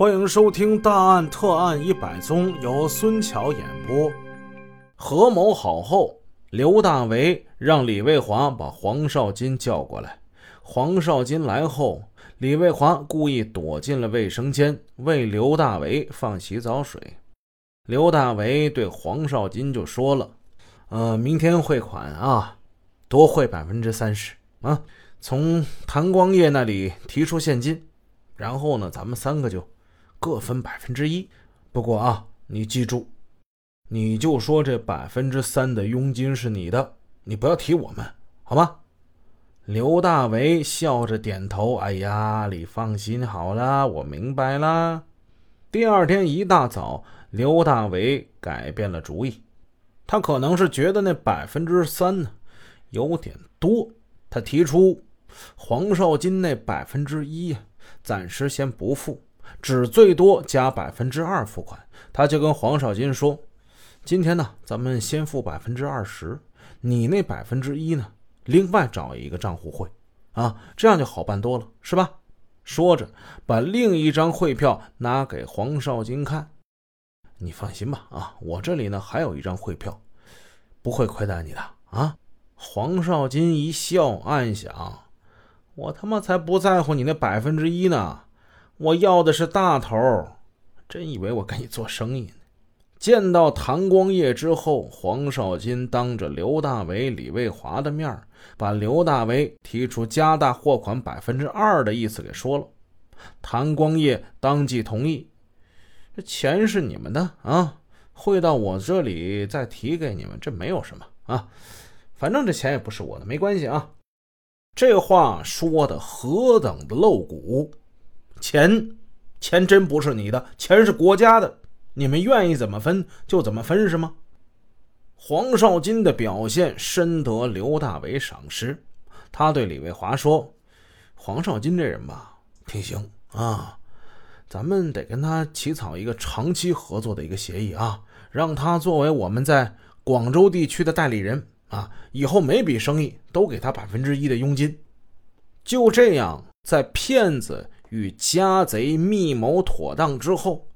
欢迎收听《大案特案一百宗》，由孙桥演播。合谋好后，刘大为让李卫华把黄少金叫过来。黄少金来后，李卫华故意躲进了卫生间，为刘大为放洗澡水。刘大为对黄少金就说了：“呃，明天汇款啊，多汇百分之三十啊，从谭光业那里提出现金，然后呢，咱们三个就各分百分之一。不过啊，你记住，你就说这百分之三的佣金是你的，你不要提我们，好吗？”刘大为笑着点头：“哎呀，你放心好了，我明白了。”第二天一大早，刘大为改变了主意。他可能是觉得那百分之三呢有点多，他提出黄少金那百分之一暂时先不付，只最多加百分之二付款。他就跟黄少金说：“今天呢，咱们先付百分之二十，你那百分之一呢，另外找一个账户汇，啊，这样就好办多了，是吧？”说着，把另一张汇票拿给黄少金看。你放心吧，啊，我这里呢还有一张汇票，不会亏待你的啊。黄少金一笑，暗想：我他妈才不在乎你那百分之一呢，我要的是大头。真以为我跟你做生意呢？见到谭光业之后，黄少金当着刘大为、李卫华的面把刘大为提出加大货款百分之二的意思给说了。谭光业当即同意，这钱是你们的啊，汇到我这里再提给你们，这没有什么啊，反正这钱也不是我的，没关系啊。这话说的何等的露骨！钱，钱真不是你的，钱是国家的。你们愿意怎么分就怎么分是吗？黄少金的表现深得刘大为赏识，他对李卫华说：“黄少金这人吧，挺行啊，咱们得跟他起草一个长期合作的一个协议啊，让他作为我们在广州地区的代理人啊，以后每笔生意都给他百分之一的佣金。”就这样，在骗子与家贼密谋妥当之后。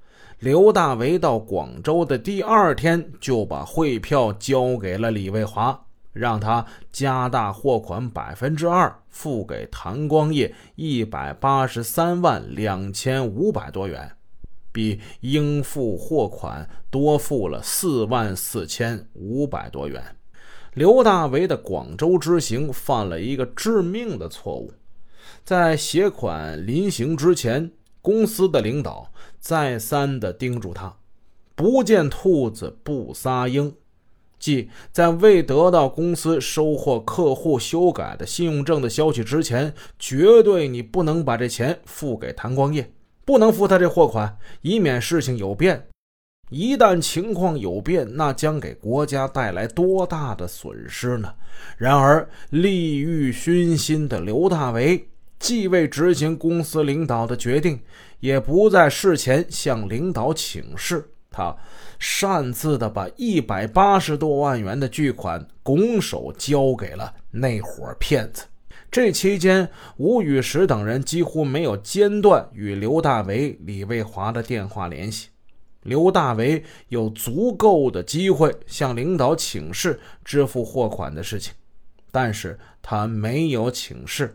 刘大为到广州的第二天，就把汇票交给了李卫华，让他加大货款百分之二，付给谭光业一百八十三万两千五百多元，比应付货款多付了四万四千五百多元。刘大为的广州之行犯了一个致命的错误，在携款临行之前。公司的领导再三的叮嘱他：“不见兔子不撒鹰，即在未得到公司收获客户修改的信用证的消息之前，绝对你不能把这钱付给谭光业，不能付他这货款，以免事情有变。一旦情况有变，那将给国家带来多大的损失呢？”然而，利欲熏心的刘大为。既未执行公司领导的决定，也不在事前向领导请示，他擅自的把一百八十多万元的巨款拱手交给了那伙骗子。这期间，吴宇石等人几乎没有间断与刘大为、李卫华的电话联系。刘大为有足够的机会向领导请示支付货款的事情，但是他没有请示。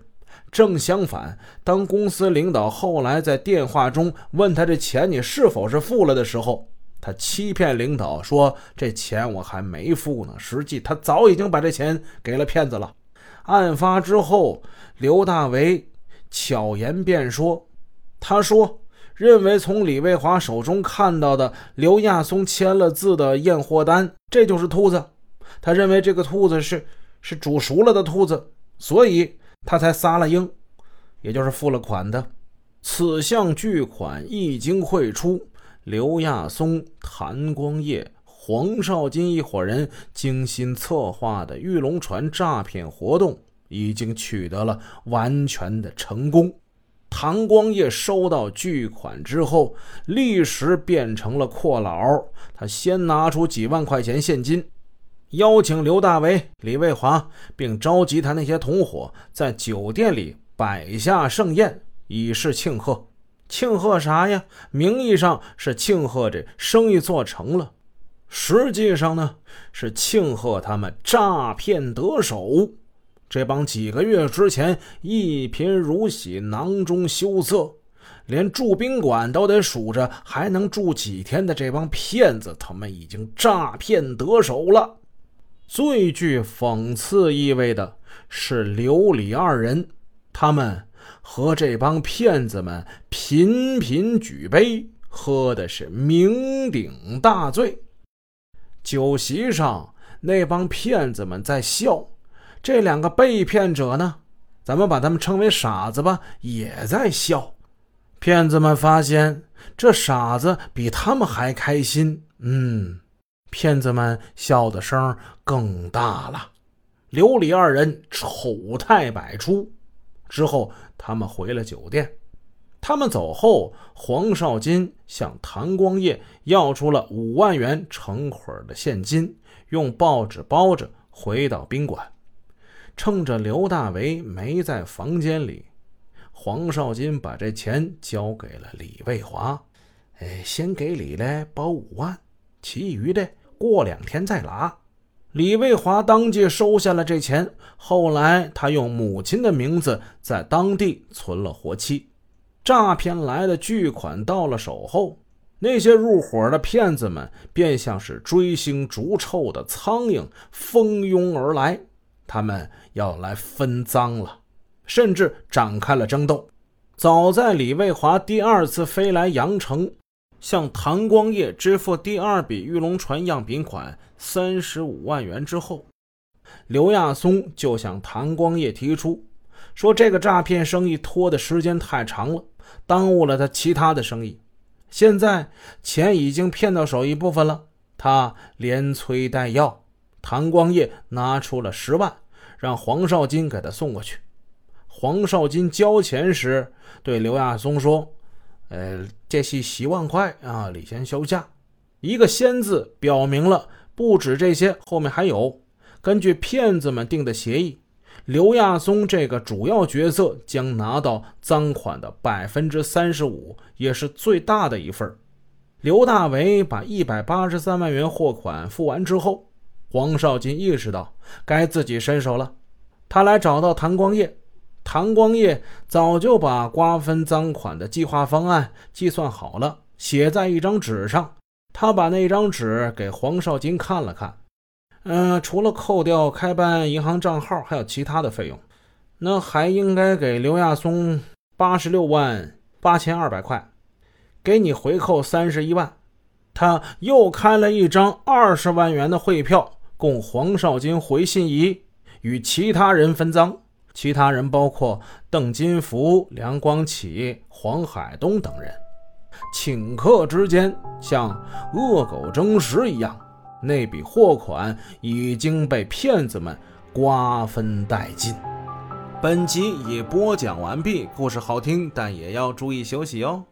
正相反，当公司领导后来在电话中问他这钱你是否是付了的时候，他欺骗领导说这钱我还没付呢，实际他早已经把这钱给了骗子了。案发之后，刘大为巧言辩说，他说认为从李卫华手中看到的刘亚松签了字的验货单，这就是兔子。他认为这个兔子是是煮熟了的兔子，所以。他才撒了鹰，也就是付了款的。此项巨款一经汇出，刘亚松、谭光业、黄少金一伙人精心策划的玉龙船诈骗活动已经取得了完全的成功。谭光业收到巨款之后，立时变成了阔佬。他先拿出几万块钱现金。邀请刘大为、李卫华，并召集他那些同伙，在酒店里摆下盛宴，以示庆贺。庆贺啥呀？名义上是庆贺这生意做成了，实际上呢是庆贺他们诈骗得手。这帮几个月之前一贫如洗、囊中羞涩，连住宾馆都得数着还能住几天的这帮骗子，他们已经诈骗得手了。最具讽刺意味的是刘李二人，他们和这帮骗子们频频举杯，喝的是酩酊大醉。酒席上，那帮骗子们在笑。这两个被骗者呢，咱们把他们称为傻子吧，也在笑。骗子们发现这傻子比他们还开心，嗯，骗子们笑的声更大了。刘李二人丑态百出。之后，他们回了酒店。他们走后，黄少金向谭光业要出了五万元成捆的现金，用报纸包着，回到宾馆。趁着刘大为没在房间里，黄少金把这钱交给了李卫华。哎，先给李来包五万，其余的过两天再拿。李卫华当即收下了这钱。后来，他用母亲的名字在当地存了活期。诈骗来的巨款到了手后，那些入伙的骗子们便像是追星逐臭的苍蝇，蜂拥而来。他们要来分赃了，甚至展开了争斗。早在李卫华第二次飞来阳城，向谭光业支付第二笔玉龙船样品款三十五万元之后，刘亚松就向谭光业提出，说这个诈骗生意拖的时间太长了，耽误了他其他的生意。现在钱已经骗到手一部分了，他连催带要。谭光业拿出了十万，让黄少金给他送过去。黄少金交钱时对刘亚松说：“呃，这是十万块啊，你先休假。”一个“先”字表明了不止这些，后面还有。根据骗子们定的协议，刘亚松这个主要角色将拿到赃款的百分之三十五，也是最大的一份。刘大为把一百八十三万元货款付完之后。黄少金意识到该自己伸手了，他来找到谭光业。唐光业早就把瓜分赃款的计划方案计算好了，写在一张纸上。他把那张纸给黄少金看了看，嗯，除了扣掉开办银行账号，还有其他的费用，那还应该给刘亚松八十六万八千二百块，给你回扣三十一万。他又开了一张二十万元的汇票。供黄少金回信宜，与其他人分赃。其他人包括邓金福、梁光启、黄海东等人。顷刻之间，像恶狗争食一样，那笔货款已经被骗子们瓜分殆尽。本集已播讲完毕，故事好听，但也要注意休息哦。